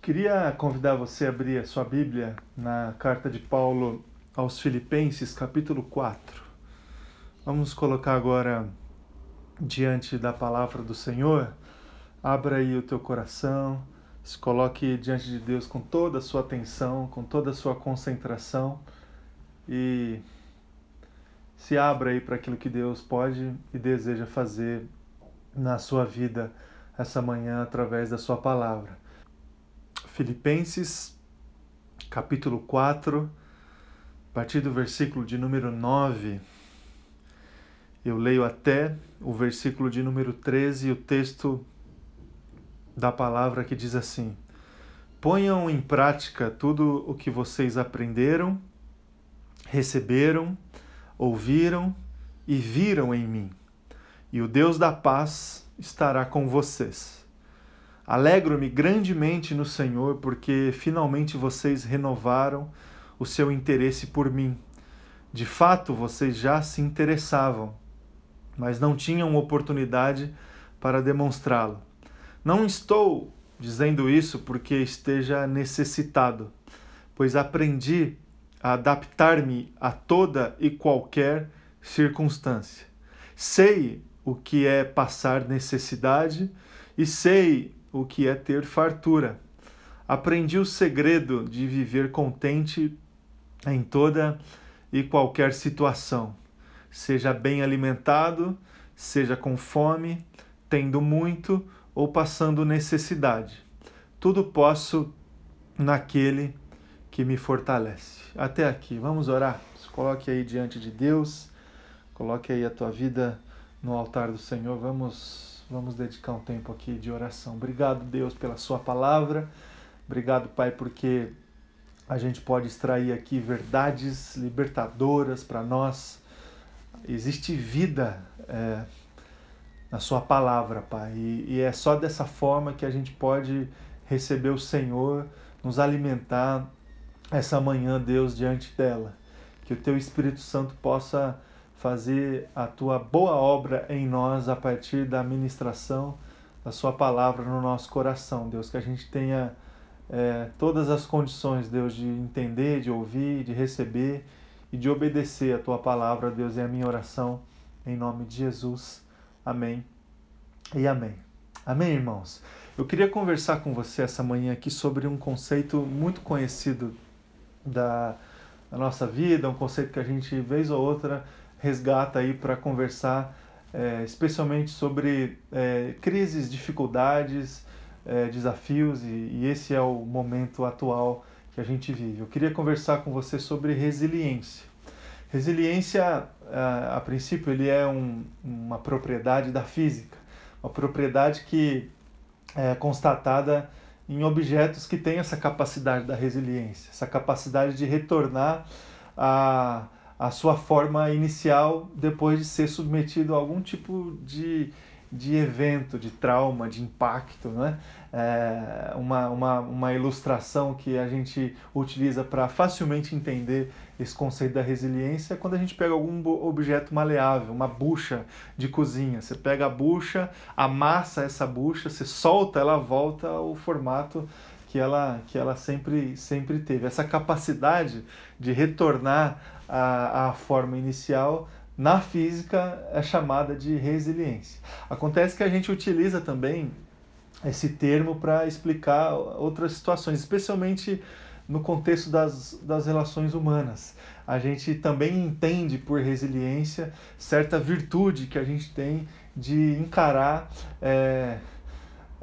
Queria convidar você a abrir a sua Bíblia na carta de Paulo aos Filipenses, capítulo 4. Vamos colocar agora diante da palavra do Senhor. Abra aí o teu coração, se coloque diante de Deus com toda a sua atenção, com toda a sua concentração e se abra aí para aquilo que Deus pode e deseja fazer na sua vida essa manhã através da sua palavra. Filipenses, capítulo 4, a partir do versículo de número 9. Eu leio até o versículo de número 13 e o texto da palavra que diz assim: Ponham em prática tudo o que vocês aprenderam, receberam, ouviram e viram em mim, e o Deus da paz estará com vocês. Alegro-me grandemente no Senhor, porque finalmente vocês renovaram o seu interesse por mim. De fato, vocês já se interessavam, mas não tinham oportunidade para demonstrá-lo. Não estou dizendo isso porque esteja necessitado, pois aprendi a adaptar-me a toda e qualquer circunstância. Sei o que é passar necessidade e sei o que é ter fartura. Aprendi o segredo de viver contente em toda e qualquer situação, seja bem alimentado, seja com fome, tendo muito ou passando necessidade. Tudo posso naquele que me fortalece. Até aqui, vamos orar. Coloque aí diante de Deus, coloque aí a tua vida no altar do Senhor. Vamos, vamos dedicar um tempo aqui de oração. Obrigado, Deus, pela Sua palavra. Obrigado, Pai, porque a gente pode extrair aqui verdades libertadoras para nós. Existe vida é, na Sua palavra, Pai, e, e é só dessa forma que a gente pode receber o Senhor, nos alimentar essa manhã, Deus, diante dela. Que o Teu Espírito Santo possa fazer a tua boa obra em nós a partir da ministração da Sua palavra no nosso coração, Deus. Que a gente tenha é, todas as condições, Deus, de entender, de ouvir, de receber e de obedecer a Tua palavra, Deus. É a minha oração em nome de Jesus. Amém e amém. Amém, irmãos? Eu queria conversar com você essa manhã aqui sobre um conceito muito conhecido da, da nossa vida, um conceito que a gente, vez ou outra, resgata aí para conversar é, especialmente sobre é, crises, dificuldades, é, desafios e, e, esse é o momento atual que a gente vive. Eu queria conversar com você sobre resiliência. Resiliência, a, a princípio, ele é um, uma propriedade da física, uma propriedade que é constatada em objetos que têm essa capacidade da resiliência, essa capacidade de retornar a a sua forma inicial depois de ser submetido a algum tipo de, de evento, de trauma, de impacto. Né? É uma, uma, uma ilustração que a gente utiliza para facilmente entender esse conceito da resiliência é quando a gente pega algum objeto maleável, uma bucha de cozinha. Você pega a bucha, amassa essa bucha, você solta, ela volta ao formato que ela, que ela sempre, sempre teve. Essa capacidade de retornar à, à forma inicial na física é chamada de resiliência. Acontece que a gente utiliza também esse termo para explicar outras situações, especialmente no contexto das, das relações humanas. A gente também entende por resiliência certa virtude que a gente tem de encarar. É,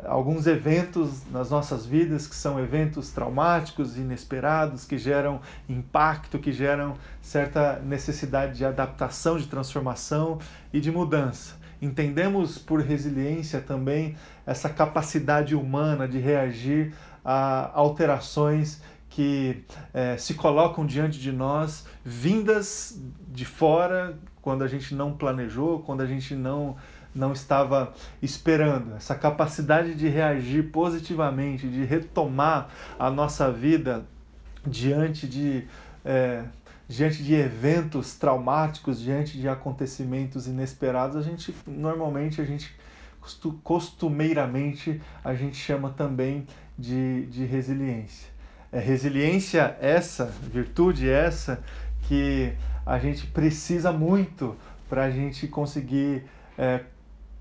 alguns eventos nas nossas vidas que são eventos traumáticos, inesperados, que geram impacto, que geram certa necessidade de adaptação, de transformação e de mudança. Entendemos por resiliência também essa capacidade humana de reagir a alterações que é, se colocam diante de nós, vindas de fora, quando a gente não planejou, quando a gente não não estava esperando. Essa capacidade de reagir positivamente, de retomar a nossa vida diante de, é, diante de eventos traumáticos, diante de acontecimentos inesperados, a gente normalmente a gente costumeiramente a gente chama também de, de resiliência. É resiliência essa, virtude essa, que a gente precisa muito para a gente conseguir é,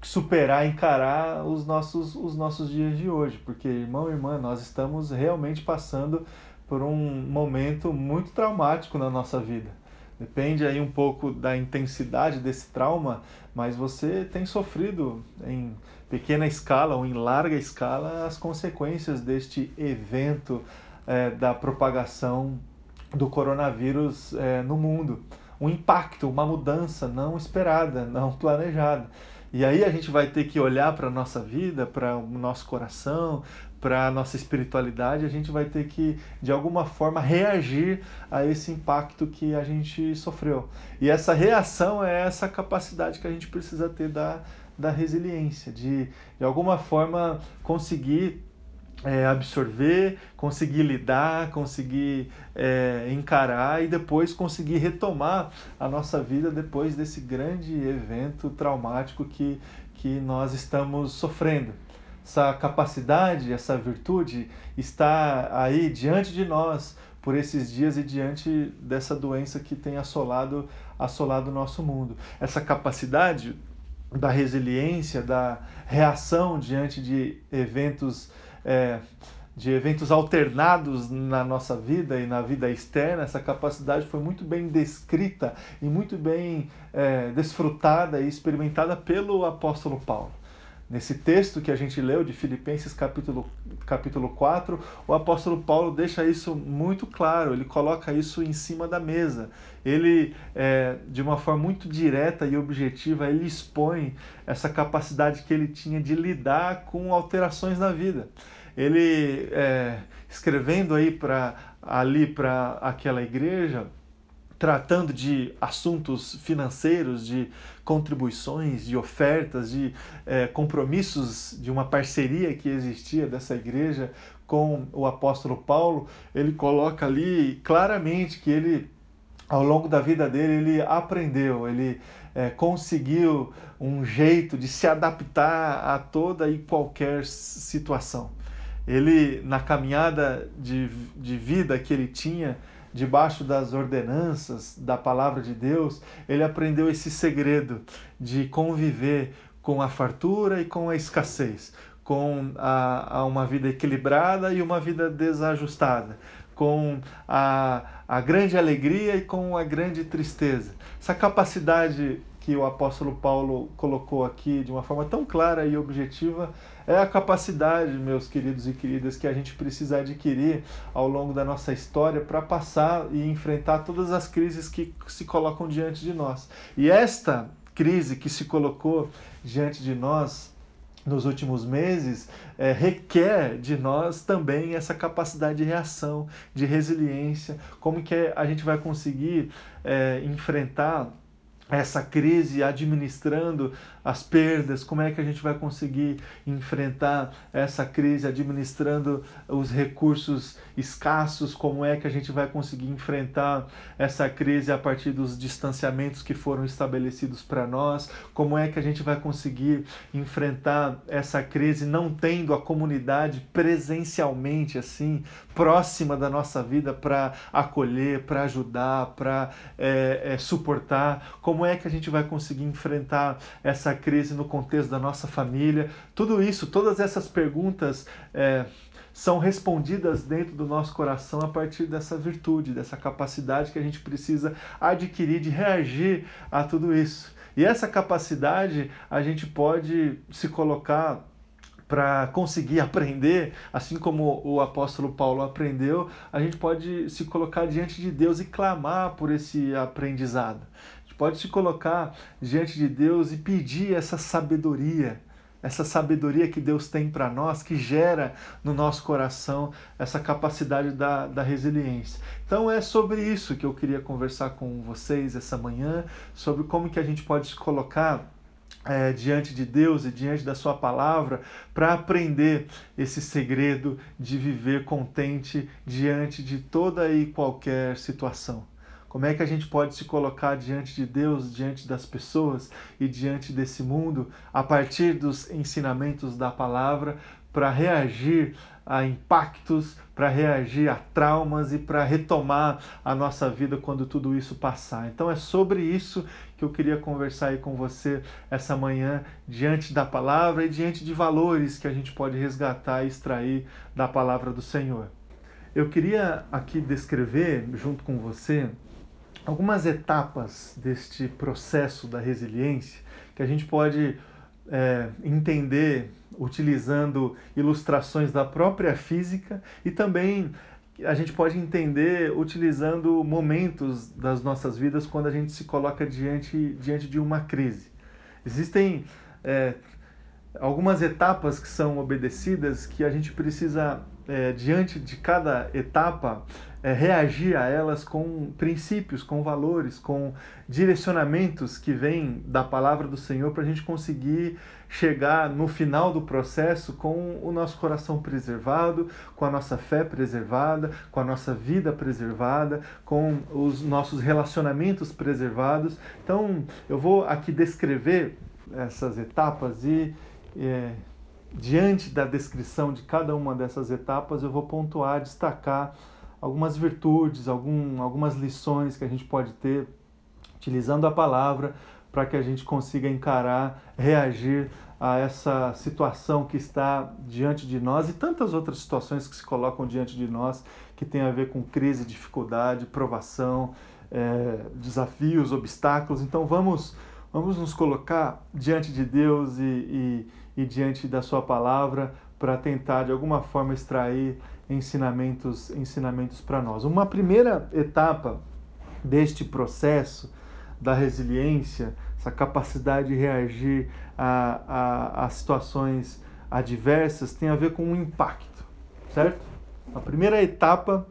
superar, encarar os nossos, os nossos dias de hoje. Porque, irmão e irmã, nós estamos realmente passando por um momento muito traumático na nossa vida. Depende aí um pouco da intensidade desse trauma, mas você tem sofrido em pequena escala ou em larga escala as consequências deste evento é, da propagação do coronavírus é, no mundo. Um impacto, uma mudança não esperada, não planejada. E aí a gente vai ter que olhar para a nossa vida, para o nosso coração, para a nossa espiritualidade, a gente vai ter que, de alguma forma, reagir a esse impacto que a gente sofreu. E essa reação é essa capacidade que a gente precisa ter da, da resiliência, de, de alguma forma, conseguir é, absorver, conseguir lidar, conseguir é, encarar e depois conseguir retomar a nossa vida depois desse grande evento traumático que, que nós estamos sofrendo essa capacidade, essa virtude está aí diante de nós por esses dias e diante dessa doença que tem assolado assolado o nosso mundo. Essa capacidade da resiliência, da reação diante de eventos é, de eventos alternados na nossa vida e na vida externa, essa capacidade foi muito bem descrita e muito bem é, desfrutada e experimentada pelo apóstolo Paulo. Nesse texto que a gente leu de Filipenses capítulo, capítulo 4, o apóstolo Paulo deixa isso muito claro, ele coloca isso em cima da mesa. Ele, é, de uma forma muito direta e objetiva, ele expõe essa capacidade que ele tinha de lidar com alterações na vida. Ele, é, escrevendo aí para ali para aquela igreja, tratando de assuntos financeiros, de contribuições, de ofertas, de é, compromissos de uma parceria que existia dessa igreja com o apóstolo Paulo, ele coloca ali claramente que ele, ao longo da vida dele, ele aprendeu, ele é, conseguiu um jeito de se adaptar a toda e qualquer situação. Ele, na caminhada de, de vida que ele tinha, debaixo das ordenanças da palavra de Deus, ele aprendeu esse segredo de conviver com a fartura e com a escassez, com a, a uma vida equilibrada e uma vida desajustada, com a, a grande alegria e com a grande tristeza. Essa capacidade que o apóstolo Paulo colocou aqui de uma forma tão clara e objetiva é a capacidade, meus queridos e queridas, que a gente precisa adquirir ao longo da nossa história para passar e enfrentar todas as crises que se colocam diante de nós. E esta crise que se colocou diante de nós nos últimos meses é, requer de nós também essa capacidade de reação, de resiliência, como que a gente vai conseguir é, enfrentar essa crise administrando as perdas, como é que a gente vai conseguir enfrentar essa crise administrando os recursos escassos, como é que a gente vai conseguir enfrentar essa crise a partir dos distanciamentos que foram estabelecidos para nós, como é que a gente vai conseguir enfrentar essa crise não tendo a comunidade presencialmente assim, próxima da nossa vida para acolher, para ajudar, para é, é, suportar, como é que a gente vai conseguir enfrentar essa crise no contexto da nossa família. Tudo isso, todas essas perguntas é, são respondidas dentro do nosso coração a partir dessa virtude, dessa capacidade que a gente precisa adquirir de reagir a tudo isso. E essa capacidade a gente pode se colocar para conseguir aprender, assim como o apóstolo Paulo aprendeu, a gente pode se colocar diante de Deus e clamar por esse aprendizado pode se colocar diante de Deus e pedir essa sabedoria, essa sabedoria que Deus tem para nós, que gera no nosso coração essa capacidade da, da resiliência. Então é sobre isso que eu queria conversar com vocês essa manhã, sobre como que a gente pode se colocar é, diante de Deus e diante da Sua palavra para aprender esse segredo de viver contente diante de toda e qualquer situação. Como é que a gente pode se colocar diante de Deus, diante das pessoas e diante desse mundo a partir dos ensinamentos da palavra para reagir a impactos, para reagir a traumas e para retomar a nossa vida quando tudo isso passar. Então é sobre isso que eu queria conversar aí com você essa manhã, diante da palavra e diante de valores que a gente pode resgatar e extrair da palavra do Senhor. Eu queria aqui descrever, junto com você, algumas etapas deste processo da resiliência que a gente pode é, entender utilizando ilustrações da própria física e também a gente pode entender utilizando momentos das nossas vidas quando a gente se coloca diante, diante de uma crise. Existem é, algumas etapas que são obedecidas que a gente precisa, é, diante de cada etapa, é, reagir a elas com princípios, com valores, com direcionamentos que vêm da palavra do Senhor para a gente conseguir chegar no final do processo com o nosso coração preservado, com a nossa fé preservada, com a nossa vida preservada, com os nossos relacionamentos preservados. Então, eu vou aqui descrever essas etapas e. É, diante da descrição de cada uma dessas etapas, eu vou pontuar, destacar algumas virtudes, algum, algumas lições que a gente pode ter utilizando a palavra para que a gente consiga encarar, reagir a essa situação que está diante de nós e tantas outras situações que se colocam diante de nós que tem a ver com crise, dificuldade, provação, é, desafios, obstáculos. Então vamos, vamos nos colocar diante de Deus e, e, e diante da Sua palavra para tentar de alguma forma extrair ensinamentos, ensinamentos para nós. Uma primeira etapa deste processo da resiliência, essa capacidade de reagir a, a, a situações adversas, tem a ver com o impacto, certo? A primeira etapa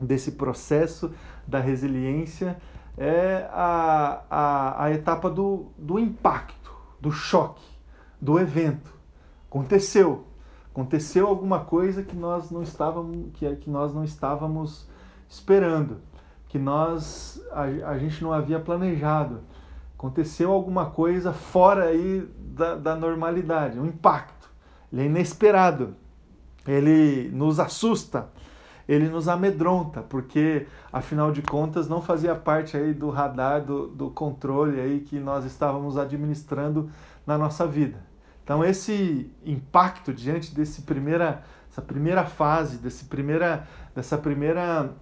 desse processo da resiliência é a, a, a etapa do, do impacto, do choque, do evento. Aconteceu, aconteceu alguma coisa que nós não estávamos que, que nós não estávamos esperando que nós a, a gente não havia planejado. Aconteceu alguma coisa fora aí da, da normalidade um impacto. Ele é inesperado. Ele nos assusta. Ele nos amedronta porque afinal de contas não fazia parte aí do radar do, do controle aí que nós estávamos administrando na nossa vida então esse impacto diante desse primeira, essa primeira fase, desse primeira, dessa primeira,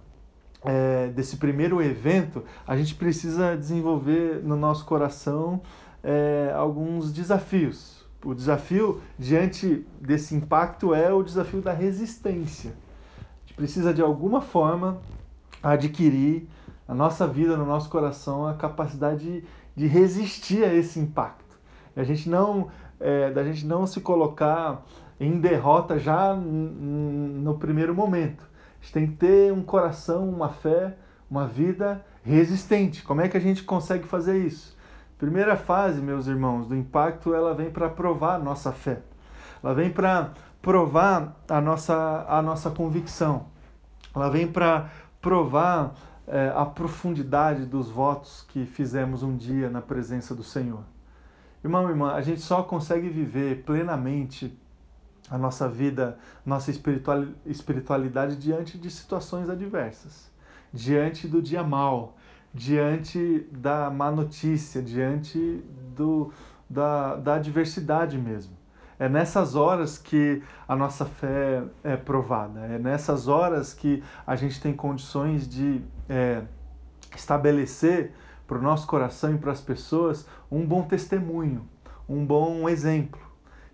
é, desse primeiro evento, a gente precisa desenvolver no nosso coração é, alguns desafios. O desafio diante desse impacto é o desafio da resistência. A gente precisa de alguma forma adquirir na nossa vida, no nosso coração, a capacidade de, de resistir a esse impacto. A gente não é, da gente não se colocar em derrota já no primeiro momento. A gente tem que ter um coração, uma fé, uma vida resistente. Como é que a gente consegue fazer isso? Primeira fase, meus irmãos, do impacto, ela vem para provar a nossa fé. Ela vem para provar a nossa, a nossa convicção. Ela vem para provar é, a profundidade dos votos que fizemos um dia na presença do Senhor. Irmão, irmã, a gente só consegue viver plenamente a nossa vida, nossa espiritualidade diante de situações adversas, diante do dia mal, diante da má notícia, diante do, da, da adversidade mesmo. É nessas horas que a nossa fé é provada, é nessas horas que a gente tem condições de é, estabelecer para o nosso coração e para as pessoas um bom testemunho, um bom exemplo.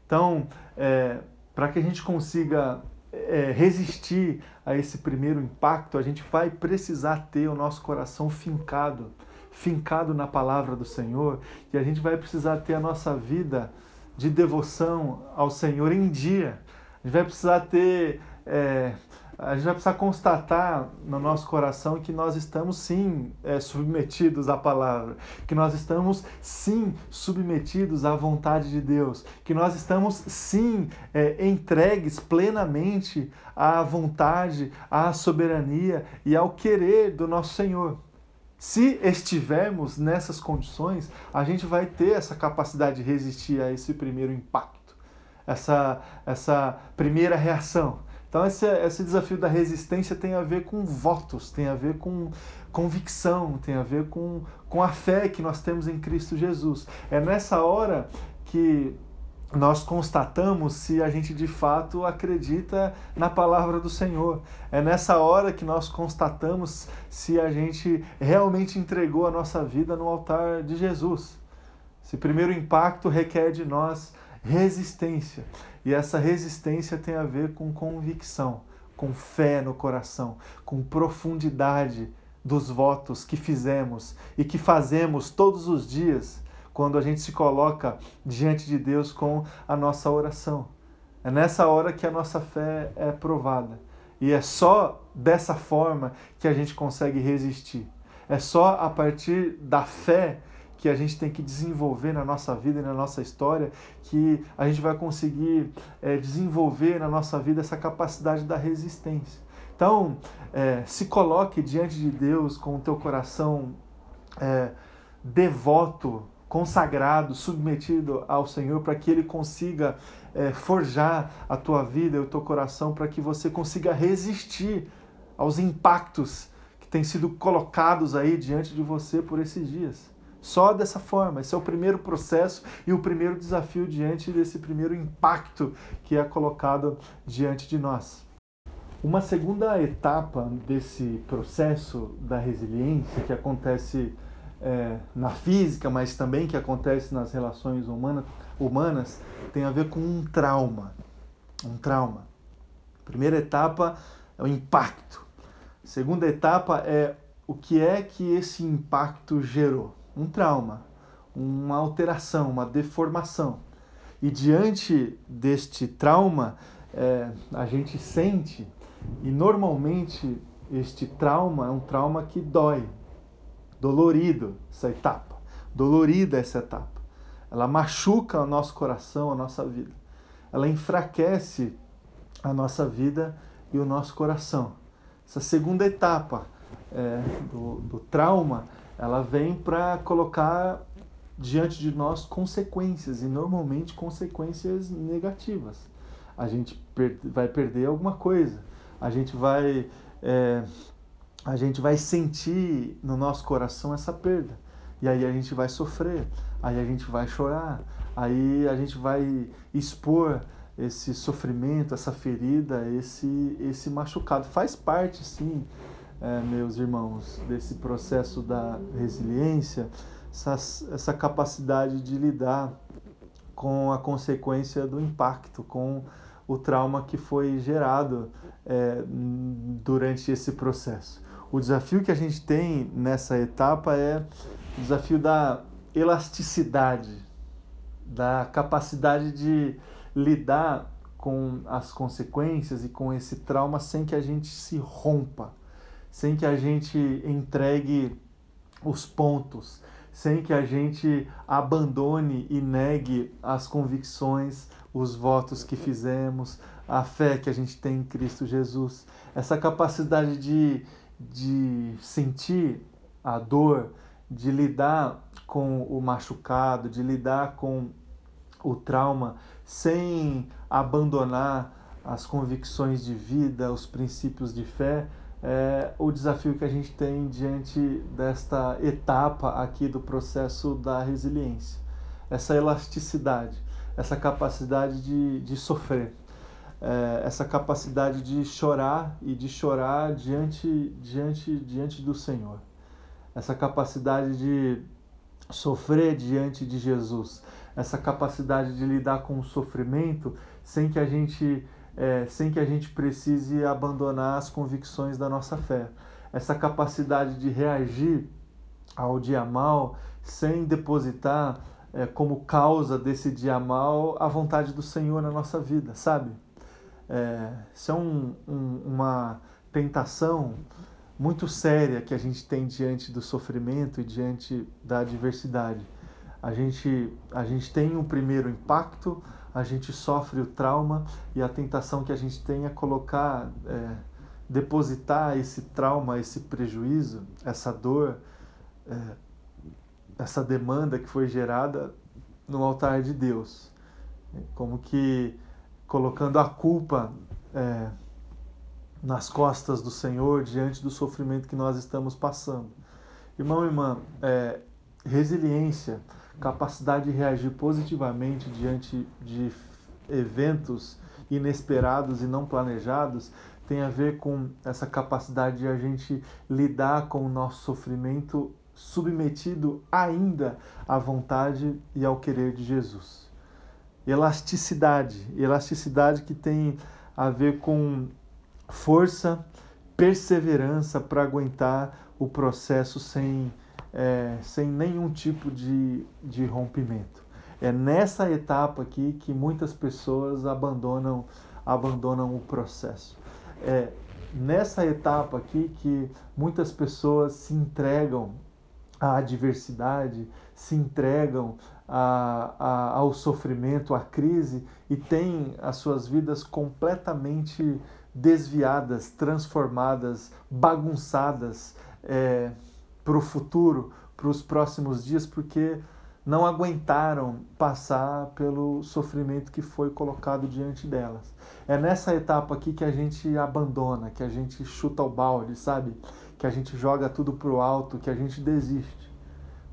Então, é, para que a gente consiga é, resistir a esse primeiro impacto, a gente vai precisar ter o nosso coração fincado, fincado na palavra do Senhor, e a gente vai precisar ter a nossa vida de devoção ao Senhor em dia. A gente vai precisar ter é, a gente vai precisar constatar no nosso coração que nós estamos sim é, submetidos à palavra, que nós estamos sim submetidos à vontade de Deus, que nós estamos sim é, entregues plenamente à vontade, à soberania e ao querer do nosso Senhor. Se estivermos nessas condições, a gente vai ter essa capacidade de resistir a esse primeiro impacto essa, essa primeira reação. Então, esse, esse desafio da resistência tem a ver com votos, tem a ver com convicção, tem a ver com, com a fé que nós temos em Cristo Jesus. É nessa hora que nós constatamos se a gente de fato acredita na palavra do Senhor. É nessa hora que nós constatamos se a gente realmente entregou a nossa vida no altar de Jesus. Esse primeiro impacto requer de nós resistência. E essa resistência tem a ver com convicção, com fé no coração, com profundidade dos votos que fizemos e que fazemos todos os dias quando a gente se coloca diante de Deus com a nossa oração. É nessa hora que a nossa fé é provada. E é só dessa forma que a gente consegue resistir. É só a partir da fé que a gente tem que desenvolver na nossa vida e na nossa história que a gente vai conseguir é, desenvolver na nossa vida essa capacidade da resistência. Então, é, se coloque diante de Deus com o teu coração é, devoto consagrado, submetido ao Senhor, para que Ele consiga é, forjar a tua vida e o teu coração, para que você consiga resistir aos impactos que têm sido colocados aí diante de você por esses dias. Só dessa forma. Esse é o primeiro processo e o primeiro desafio diante desse primeiro impacto que é colocado diante de nós. Uma segunda etapa desse processo da resiliência que acontece é, na física, mas também que acontece nas relações humana, humanas, tem a ver com um trauma. Um trauma. Primeira etapa é o impacto. Segunda etapa é o que é que esse impacto gerou. Um trauma, uma alteração, uma deformação. E diante deste trauma, é, a gente sente, e normalmente este trauma é um trauma que dói, dolorido essa etapa, dolorida essa etapa. Ela machuca o nosso coração, a nossa vida. Ela enfraquece a nossa vida e o nosso coração. Essa segunda etapa é, do, do trauma, ela vem para colocar diante de nós consequências e normalmente consequências negativas. A gente per vai perder alguma coisa, a gente vai é, a gente vai sentir no nosso coração essa perda. E aí a gente vai sofrer, aí a gente vai chorar, aí a gente vai expor esse sofrimento, essa ferida, esse, esse machucado. Faz parte, sim, é, meus irmãos, desse processo da resiliência, essa, essa capacidade de lidar com a consequência do impacto, com o trauma que foi gerado é, durante esse processo. O desafio que a gente tem nessa etapa é o desafio da elasticidade, da capacidade de lidar com as consequências e com esse trauma sem que a gente se rompa, sem que a gente entregue os pontos, sem que a gente abandone e negue as convicções, os votos que fizemos, a fé que a gente tem em Cristo Jesus. Essa capacidade de de sentir a dor, de lidar com o machucado, de lidar com o trauma sem abandonar as convicções de vida, os princípios de fé, é o desafio que a gente tem diante desta etapa aqui do processo da resiliência. Essa elasticidade, essa capacidade de, de sofrer é, essa capacidade de chorar e de chorar diante, diante, diante do Senhor. Essa capacidade de sofrer diante de Jesus. Essa capacidade de lidar com o sofrimento sem que a gente, é, sem que a gente precise abandonar as convicções da nossa fé. Essa capacidade de reagir ao dia mal sem depositar é, como causa desse dia mal a vontade do Senhor na nossa vida, sabe? É, isso é um, um, uma tentação muito séria que a gente tem diante do sofrimento e diante da adversidade. A gente, a gente tem um primeiro impacto, a gente sofre o trauma e a tentação que a gente tem é colocar, é, depositar esse trauma, esse prejuízo, essa dor, é, essa demanda que foi gerada no altar de Deus. como que colocando a culpa é, nas costas do Senhor diante do sofrimento que nós estamos passando. Irmão e irmã, é, resiliência, capacidade de reagir positivamente diante de eventos inesperados e não planejados tem a ver com essa capacidade de a gente lidar com o nosso sofrimento submetido ainda à vontade e ao querer de Jesus. Elasticidade, elasticidade que tem a ver com força, perseverança para aguentar o processo sem, é, sem nenhum tipo de, de rompimento. É nessa etapa aqui que muitas pessoas abandonam, abandonam o processo. É nessa etapa aqui que muitas pessoas se entregam à adversidade, se entregam a, a, ao sofrimento, à crise e têm as suas vidas completamente desviadas, transformadas, bagunçadas é, para o futuro, para os próximos dias, porque não aguentaram passar pelo sofrimento que foi colocado diante delas. É nessa etapa aqui que a gente abandona, que a gente chuta o balde, sabe? Que a gente joga tudo pro alto, que a gente desiste.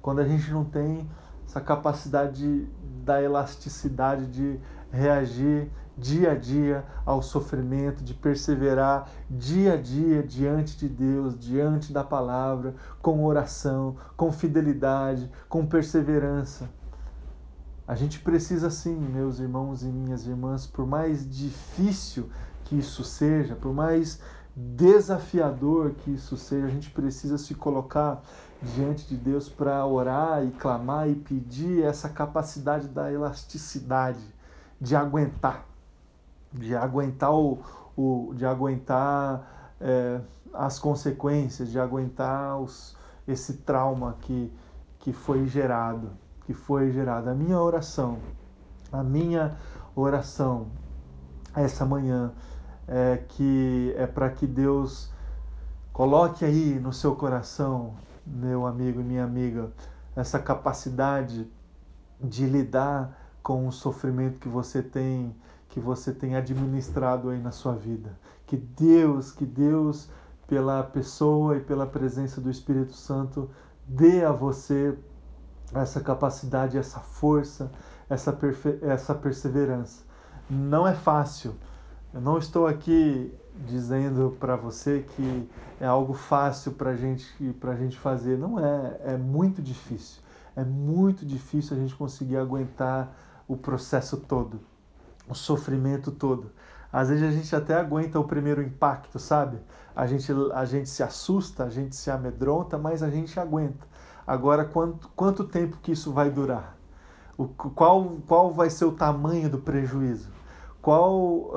Quando a gente não tem essa capacidade da elasticidade de reagir dia a dia ao sofrimento, de perseverar dia a dia diante de Deus, diante da palavra, com oração, com fidelidade, com perseverança. A gente precisa sim, meus irmãos e minhas irmãs, por mais difícil que isso seja, por mais desafiador que isso seja, a gente precisa se colocar diante de Deus para orar e clamar e pedir essa capacidade da elasticidade, de aguentar de aguentar o, o de aguentar é, as consequências, de aguentar os, esse trauma que, que foi gerado, que foi gerado. A minha oração, a minha oração essa manhã é que é para que Deus coloque aí no seu coração, meu amigo e minha amiga, essa capacidade de lidar com o sofrimento que você tem que você tem administrado aí na sua vida. Que Deus, que Deus, pela pessoa e pela presença do Espírito Santo, dê a você essa capacidade, essa força, essa, essa perseverança. Não é fácil. Eu não estou aqui dizendo para você que é algo fácil para gente, a gente fazer. Não é. É muito difícil. É muito difícil a gente conseguir aguentar o processo todo o sofrimento todo. Às vezes a gente até aguenta o primeiro impacto, sabe? A gente, a gente se assusta, a gente se amedronta, mas a gente aguenta. Agora, quanto, quanto tempo que isso vai durar? O, qual, qual vai ser o tamanho do prejuízo? Qual,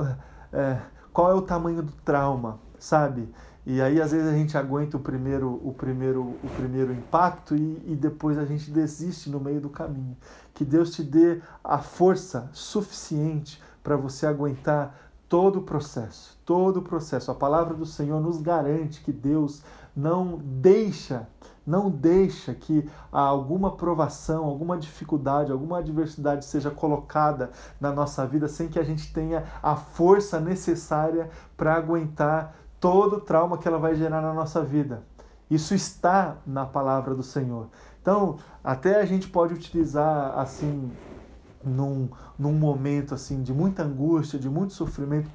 é, qual é o tamanho do trauma, sabe? E aí às vezes a gente aguenta o primeiro, o primeiro, o primeiro impacto e, e depois a gente desiste no meio do caminho. Que Deus te dê a força suficiente para você aguentar todo o processo, todo o processo. A palavra do Senhor nos garante que Deus não deixa, não deixa que alguma provação, alguma dificuldade, alguma adversidade seja colocada na nossa vida sem que a gente tenha a força necessária para aguentar todo o trauma que ela vai gerar na nossa vida. Isso está na palavra do Senhor. Então, até a gente pode utilizar assim num, num momento assim de muita angústia, de muito sofrimento,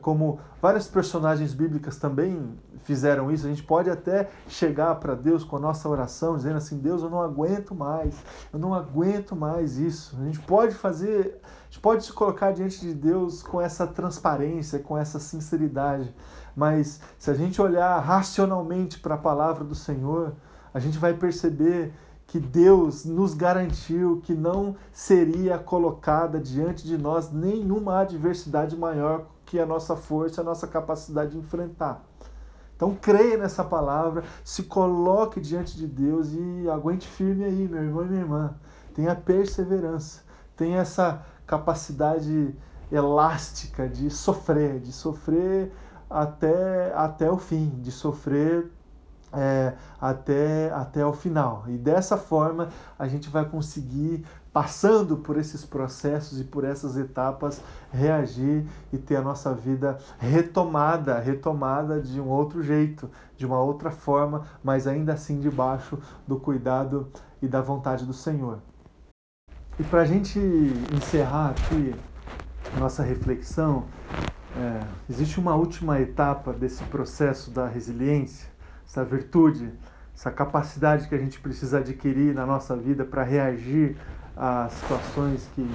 como várias personagens bíblicas também fizeram isso. A gente pode até chegar para Deus com a nossa oração, dizendo assim: Deus, eu não aguento mais, eu não aguento mais isso. A gente pode fazer, a gente pode se colocar diante de Deus com essa transparência, com essa sinceridade. Mas se a gente olhar racionalmente para a palavra do Senhor, a gente vai perceber que Deus nos garantiu que não seria colocada diante de nós nenhuma adversidade maior que a nossa força, a nossa capacidade de enfrentar. Então creia nessa palavra, se coloque diante de Deus e aguente firme aí, meu irmão e minha irmã. Tenha perseverança, tenha essa capacidade elástica de sofrer, de sofrer até, até o fim, de sofrer é, até, até o final. E dessa forma a gente vai conseguir passando por esses processos e por essas etapas, reagir e ter a nossa vida retomada, retomada de um outro jeito, de uma outra forma, mas ainda assim debaixo do cuidado e da vontade do Senhor. E para a gente encerrar aqui nossa reflexão, é, existe uma última etapa desse processo da resiliência, essa virtude, essa capacidade que a gente precisa adquirir na nossa vida para reagir às situações que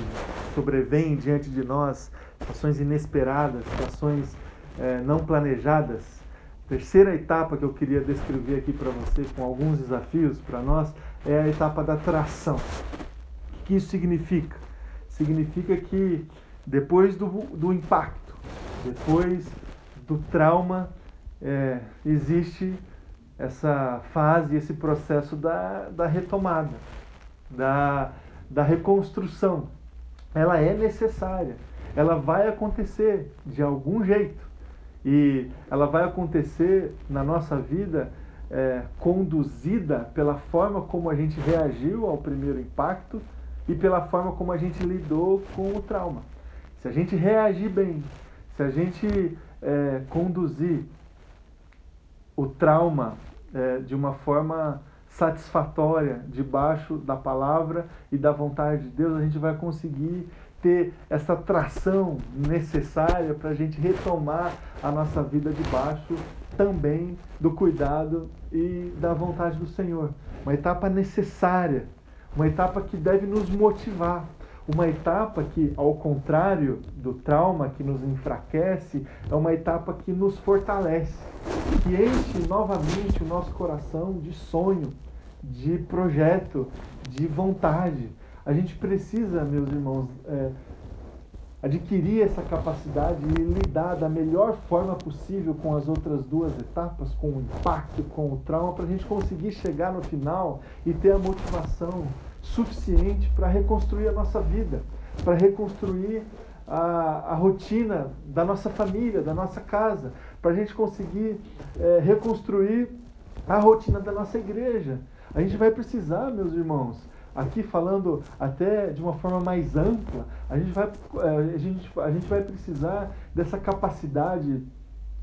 sobrevêm diante de nós, situações inesperadas, situações é, não planejadas. Terceira etapa que eu queria descrever aqui para você, com alguns desafios para nós, é a etapa da tração. O que isso significa? Significa que depois do, do impacto, depois do trauma, é, existe essa fase, esse processo da, da retomada, da, da reconstrução. Ela é necessária, ela vai acontecer de algum jeito e ela vai acontecer na nossa vida é, conduzida pela forma como a gente reagiu ao primeiro impacto e pela forma como a gente lidou com o trauma. Se a gente reagir bem, se a gente é, conduzir o trauma é, de uma forma satisfatória, debaixo da palavra e da vontade de Deus, a gente vai conseguir ter essa tração necessária para a gente retomar a nossa vida debaixo também do cuidado e da vontade do Senhor. Uma etapa necessária, uma etapa que deve nos motivar, uma etapa que, ao contrário do trauma que nos enfraquece, é uma etapa que nos fortalece, que enche novamente o nosso coração de sonho, de projeto, de vontade. A gente precisa, meus irmãos, é, adquirir essa capacidade e lidar da melhor forma possível com as outras duas etapas, com o impacto, com o trauma, para a gente conseguir chegar no final e ter a motivação suficiente para reconstruir a nossa vida, para reconstruir a, a, rotina da nossa família, da nossa casa, para a gente conseguir é, reconstruir a rotina da nossa igreja. A gente vai precisar, meus irmãos, aqui falando até de uma forma mais ampla, a gente vai, é, a gente, a gente vai precisar dessa capacidade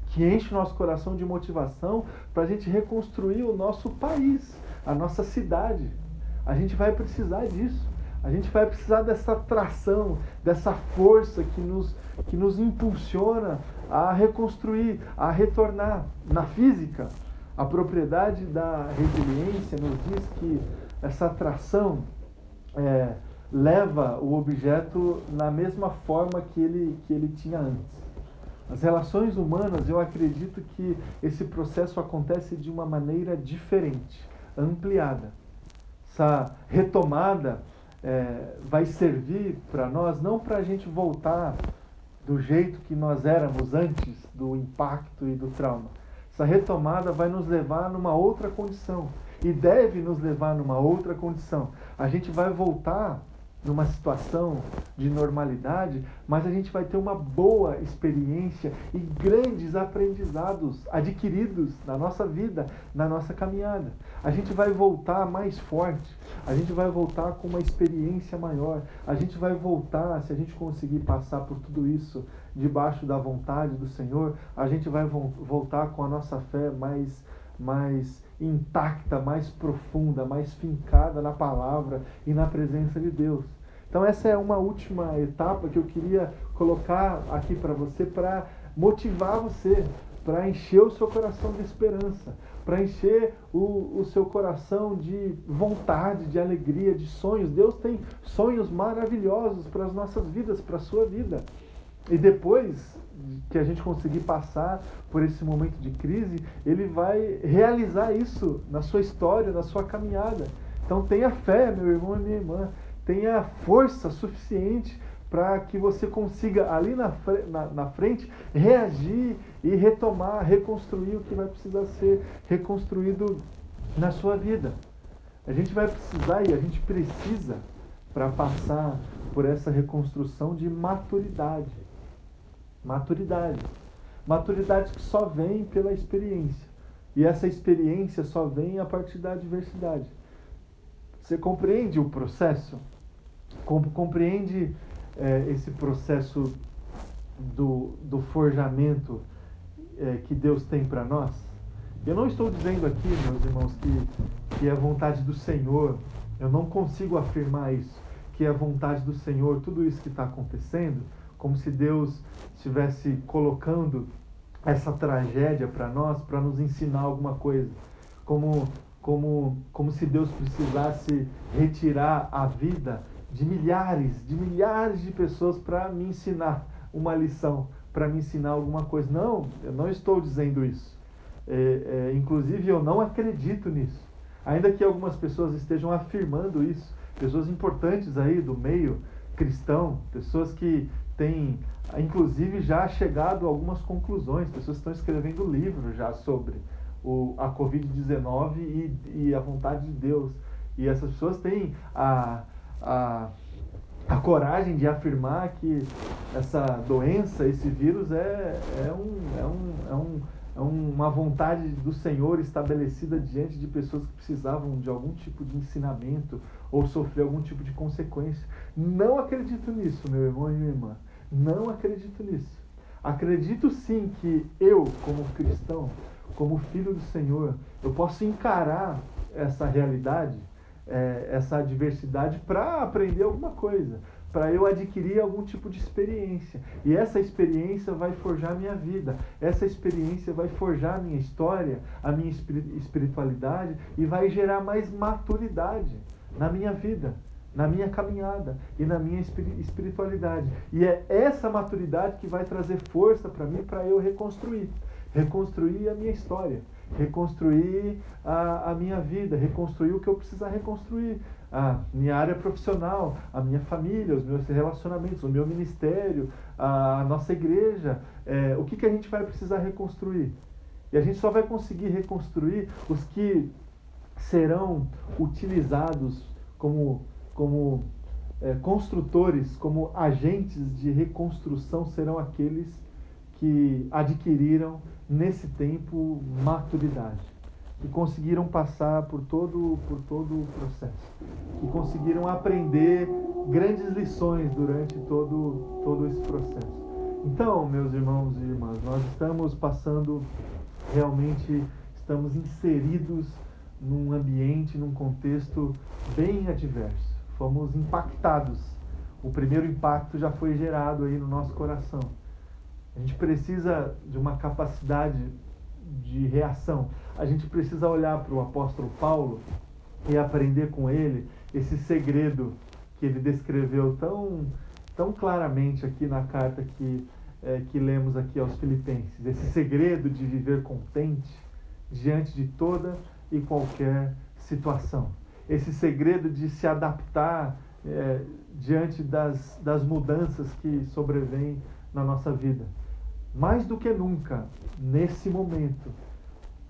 que enche o nosso coração de motivação para a gente reconstruir o nosso país, a nossa cidade. A gente vai precisar disso. A gente vai precisar dessa tração, dessa força que nos, que nos impulsiona a reconstruir, a retornar. Na física, a propriedade da resiliência nos diz que essa atração é, leva o objeto na mesma forma que ele, que ele tinha antes. As relações humanas, eu acredito que esse processo acontece de uma maneira diferente, ampliada essa retomada é, vai servir para nós não para a gente voltar do jeito que nós éramos antes do impacto e do trauma. Essa retomada vai nos levar numa outra condição e deve nos levar numa outra condição. A gente vai voltar numa situação de normalidade, mas a gente vai ter uma boa experiência e grandes aprendizados adquiridos na nossa vida, na nossa caminhada. A gente vai voltar mais forte, a gente vai voltar com uma experiência maior, a gente vai voltar, se a gente conseguir passar por tudo isso debaixo da vontade do Senhor, a gente vai voltar com a nossa fé mais mais intacta, mais profunda, mais fincada na palavra e na presença de Deus. Então essa é uma última etapa que eu queria colocar aqui para você para motivar você, para encher o seu coração de esperança, para encher o, o seu coração de vontade, de alegria, de sonhos. Deus tem sonhos maravilhosos para as nossas vidas, para a sua vida. E depois que a gente conseguir passar por esse momento de crise, ele vai realizar isso na sua história, na sua caminhada. Então tenha fé, meu irmão e minha irmã, tenha força suficiente para que você consiga ali na, na, na, frente reagir e retomar, reconstruir o que vai precisar ser reconstruído na sua vida. A gente vai precisar e a gente precisa para passar por essa reconstrução de maturidade. Maturidade. Maturidade que só vem pela experiência. E essa experiência só vem a partir da adversidade. Você compreende o processo? compreende é, esse processo do, do forjamento é, que Deus tem para nós? Eu não estou dizendo aqui, meus irmãos, que, que é vontade do Senhor, eu não consigo afirmar isso, que é vontade do Senhor, tudo isso que está acontecendo, como se Deus estivesse colocando essa tragédia para nós, para nos ensinar alguma coisa. Como, como, como se Deus precisasse retirar a vida de milhares, de milhares de pessoas para me ensinar uma lição, para me ensinar alguma coisa. Não, eu não estou dizendo isso. É, é, inclusive, eu não acredito nisso. Ainda que algumas pessoas estejam afirmando isso, pessoas importantes aí do meio cristão, pessoas que têm, inclusive, já chegado a algumas conclusões, pessoas estão escrevendo livros já sobre o, a Covid-19 e, e a vontade de Deus. E essas pessoas têm a, a, a coragem de afirmar que essa doença, esse vírus, é, é, um, é, um, é, um, é uma vontade do Senhor estabelecida diante de pessoas que precisavam de algum tipo de ensinamento ou sofrer algum tipo de consequência. Não acredito nisso, meu irmão e minha irmã. Não acredito nisso. Acredito sim que eu, como cristão, como filho do Senhor, eu posso encarar essa realidade, é, essa adversidade, para aprender alguma coisa, para eu adquirir algum tipo de experiência. E essa experiência vai forjar minha vida, essa experiência vai forjar a minha história, a minha espiritualidade e vai gerar mais maturidade na minha vida na minha caminhada e na minha espiritualidade. E é essa maturidade que vai trazer força para mim para eu reconstruir. Reconstruir a minha história, reconstruir a, a minha vida, reconstruir o que eu precisar reconstruir. A minha área profissional, a minha família, os meus relacionamentos, o meu ministério, a nossa igreja. É, o que, que a gente vai precisar reconstruir? E a gente só vai conseguir reconstruir os que serão utilizados como como é, construtores, como agentes de reconstrução, serão aqueles que adquiriram nesse tempo maturidade, que conseguiram passar por todo, por todo o processo, que conseguiram aprender grandes lições durante todo, todo esse processo. Então, meus irmãos e irmãs, nós estamos passando realmente, estamos inseridos num ambiente, num contexto bem adverso fomos impactados. O primeiro impacto já foi gerado aí no nosso coração. A gente precisa de uma capacidade de reação. A gente precisa olhar para o apóstolo Paulo e aprender com ele esse segredo que ele descreveu tão, tão claramente aqui na carta que, é, que lemos aqui aos Filipenses. Esse segredo de viver contente diante de toda e qualquer situação esse segredo de se adaptar é, diante das, das mudanças que sobrevêm na nossa vida. Mais do que nunca, nesse momento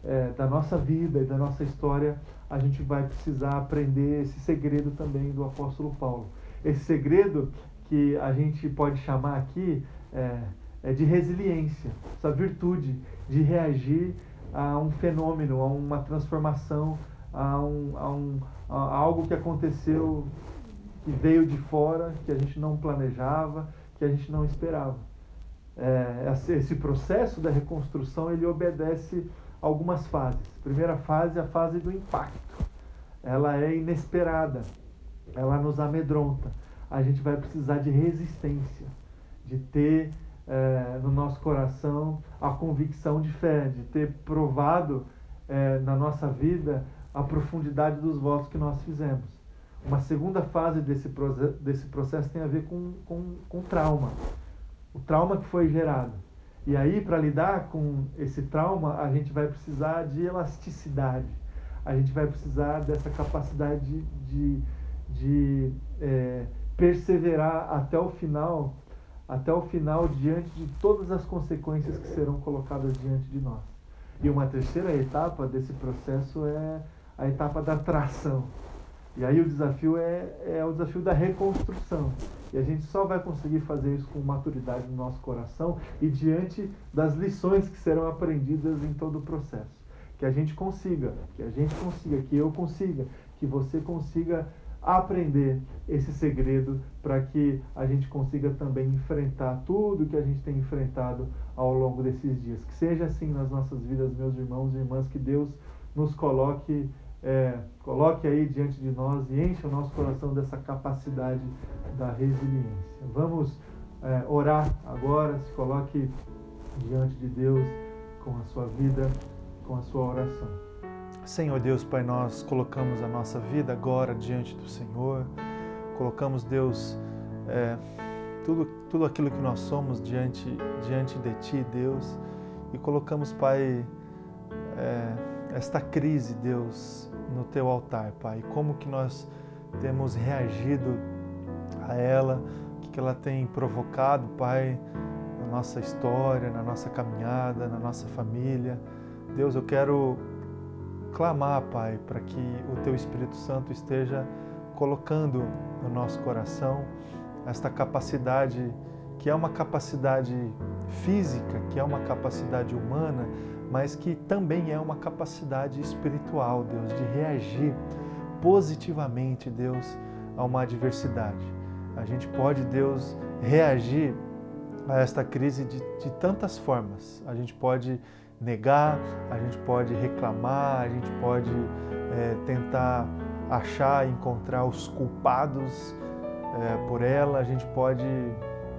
é, da nossa vida e da nossa história, a gente vai precisar aprender esse segredo também do apóstolo Paulo. Esse segredo que a gente pode chamar aqui é, é de resiliência, essa virtude de reagir a um fenômeno, a uma transformação, a, um, a, um, a algo que aconteceu, que veio de fora, que a gente não planejava, que a gente não esperava. É, esse processo da reconstrução ele obedece algumas fases. Primeira fase, a fase do impacto. Ela é inesperada, ela nos amedronta. A gente vai precisar de resistência, de ter é, no nosso coração a convicção de fé, de ter provado é, na nossa vida a profundidade dos votos que nós fizemos. Uma segunda fase desse, desse processo tem a ver com, com, com trauma. O trauma que foi gerado. E aí, para lidar com esse trauma, a gente vai precisar de elasticidade. A gente vai precisar dessa capacidade de, de, de é, perseverar até o final, até o final diante de todas as consequências que serão colocadas diante de nós. E uma terceira etapa desse processo é a etapa da tração. E aí o desafio é, é o desafio da reconstrução. E a gente só vai conseguir fazer isso com maturidade no nosso coração e diante das lições que serão aprendidas em todo o processo. Que a gente consiga, que a gente consiga, que eu consiga, que você consiga aprender esse segredo para que a gente consiga também enfrentar tudo que a gente tem enfrentado ao longo desses dias. Que seja assim nas nossas vidas, meus irmãos e irmãs, que Deus nos coloque, é, coloque aí diante de nós e encha o nosso coração dessa capacidade da resiliência. Vamos é, orar agora, se coloque diante de Deus com a sua vida, com a sua oração. Senhor Deus, Pai, nós colocamos a nossa vida agora diante do Senhor, colocamos, Deus, é, tudo, tudo aquilo que nós somos diante, diante de Ti, Deus, e colocamos, Pai, é, esta crise, Deus, no Teu altar, Pai, como que nós temos reagido a ela, o que ela tem provocado, Pai, na nossa história, na nossa caminhada, na nossa família. Deus, eu quero clamar, Pai, para que o Teu Espírito Santo esteja colocando no nosso coração esta capacidade, que é uma capacidade física, que é uma capacidade humana, mas que também é uma capacidade espiritual, Deus, de reagir positivamente, Deus, a uma adversidade. A gente pode, Deus, reagir a esta crise de, de tantas formas. A gente pode negar, a gente pode reclamar, a gente pode é, tentar achar, encontrar os culpados é, por ela, a gente pode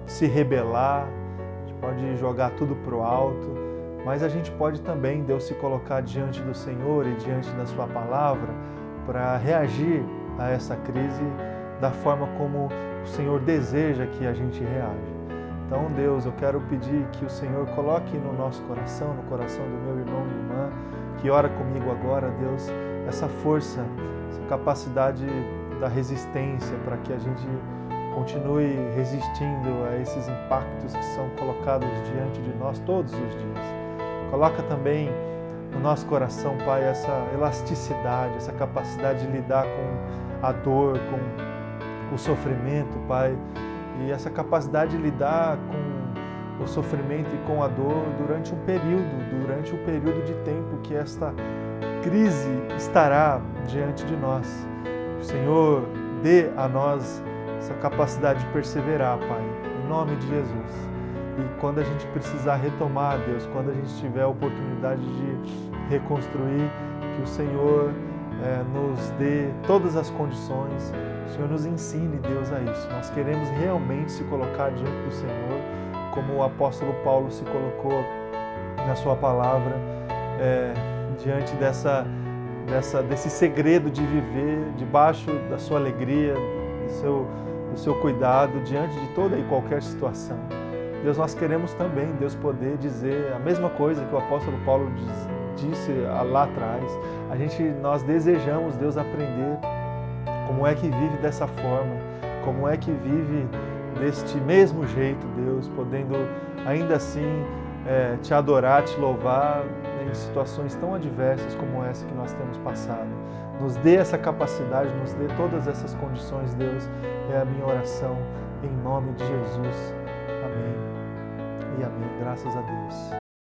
se rebelar, a gente pode jogar tudo para o alto, mas a gente pode também, Deus, se colocar diante do Senhor e diante da Sua palavra para reagir a essa crise da forma como o Senhor deseja que a gente reaja. Então, Deus, eu quero pedir que o Senhor coloque no nosso coração, no coração do meu irmão e irmã, que ora comigo agora, Deus, essa força, essa capacidade da resistência para que a gente continue resistindo a esses impactos que são colocados diante de nós todos os dias. Coloca também no nosso coração, Pai, essa elasticidade, essa capacidade de lidar com a dor, com o sofrimento, Pai e essa capacidade de lidar com o sofrimento e com a dor durante um período, durante o um período de tempo que esta crise estará diante de nós. O Senhor dê a nós essa capacidade de perseverar, Pai, em nome de Jesus. E quando a gente precisar retomar, Deus, quando a gente tiver a oportunidade de reconstruir, que o Senhor é, nos dê todas as condições o Senhor nos ensine, Deus, a isso. Nós queremos realmente se colocar diante do Senhor, como o apóstolo Paulo se colocou na sua palavra, é, diante dessa, dessa, desse segredo de viver debaixo da sua alegria, do seu, do seu cuidado, diante de toda e qualquer situação. Deus, nós queremos também, Deus, poder dizer a mesma coisa que o apóstolo Paulo diz, disse lá atrás. A gente, nós desejamos, Deus, aprender como é que vive dessa forma? Como é que vive deste mesmo jeito, Deus, podendo ainda assim é, te adorar, te louvar em situações tão adversas como essa que nós temos passado? Nos dê essa capacidade, nos dê todas essas condições, Deus, é a minha oração em nome de Jesus. E amém. Graças a Deus.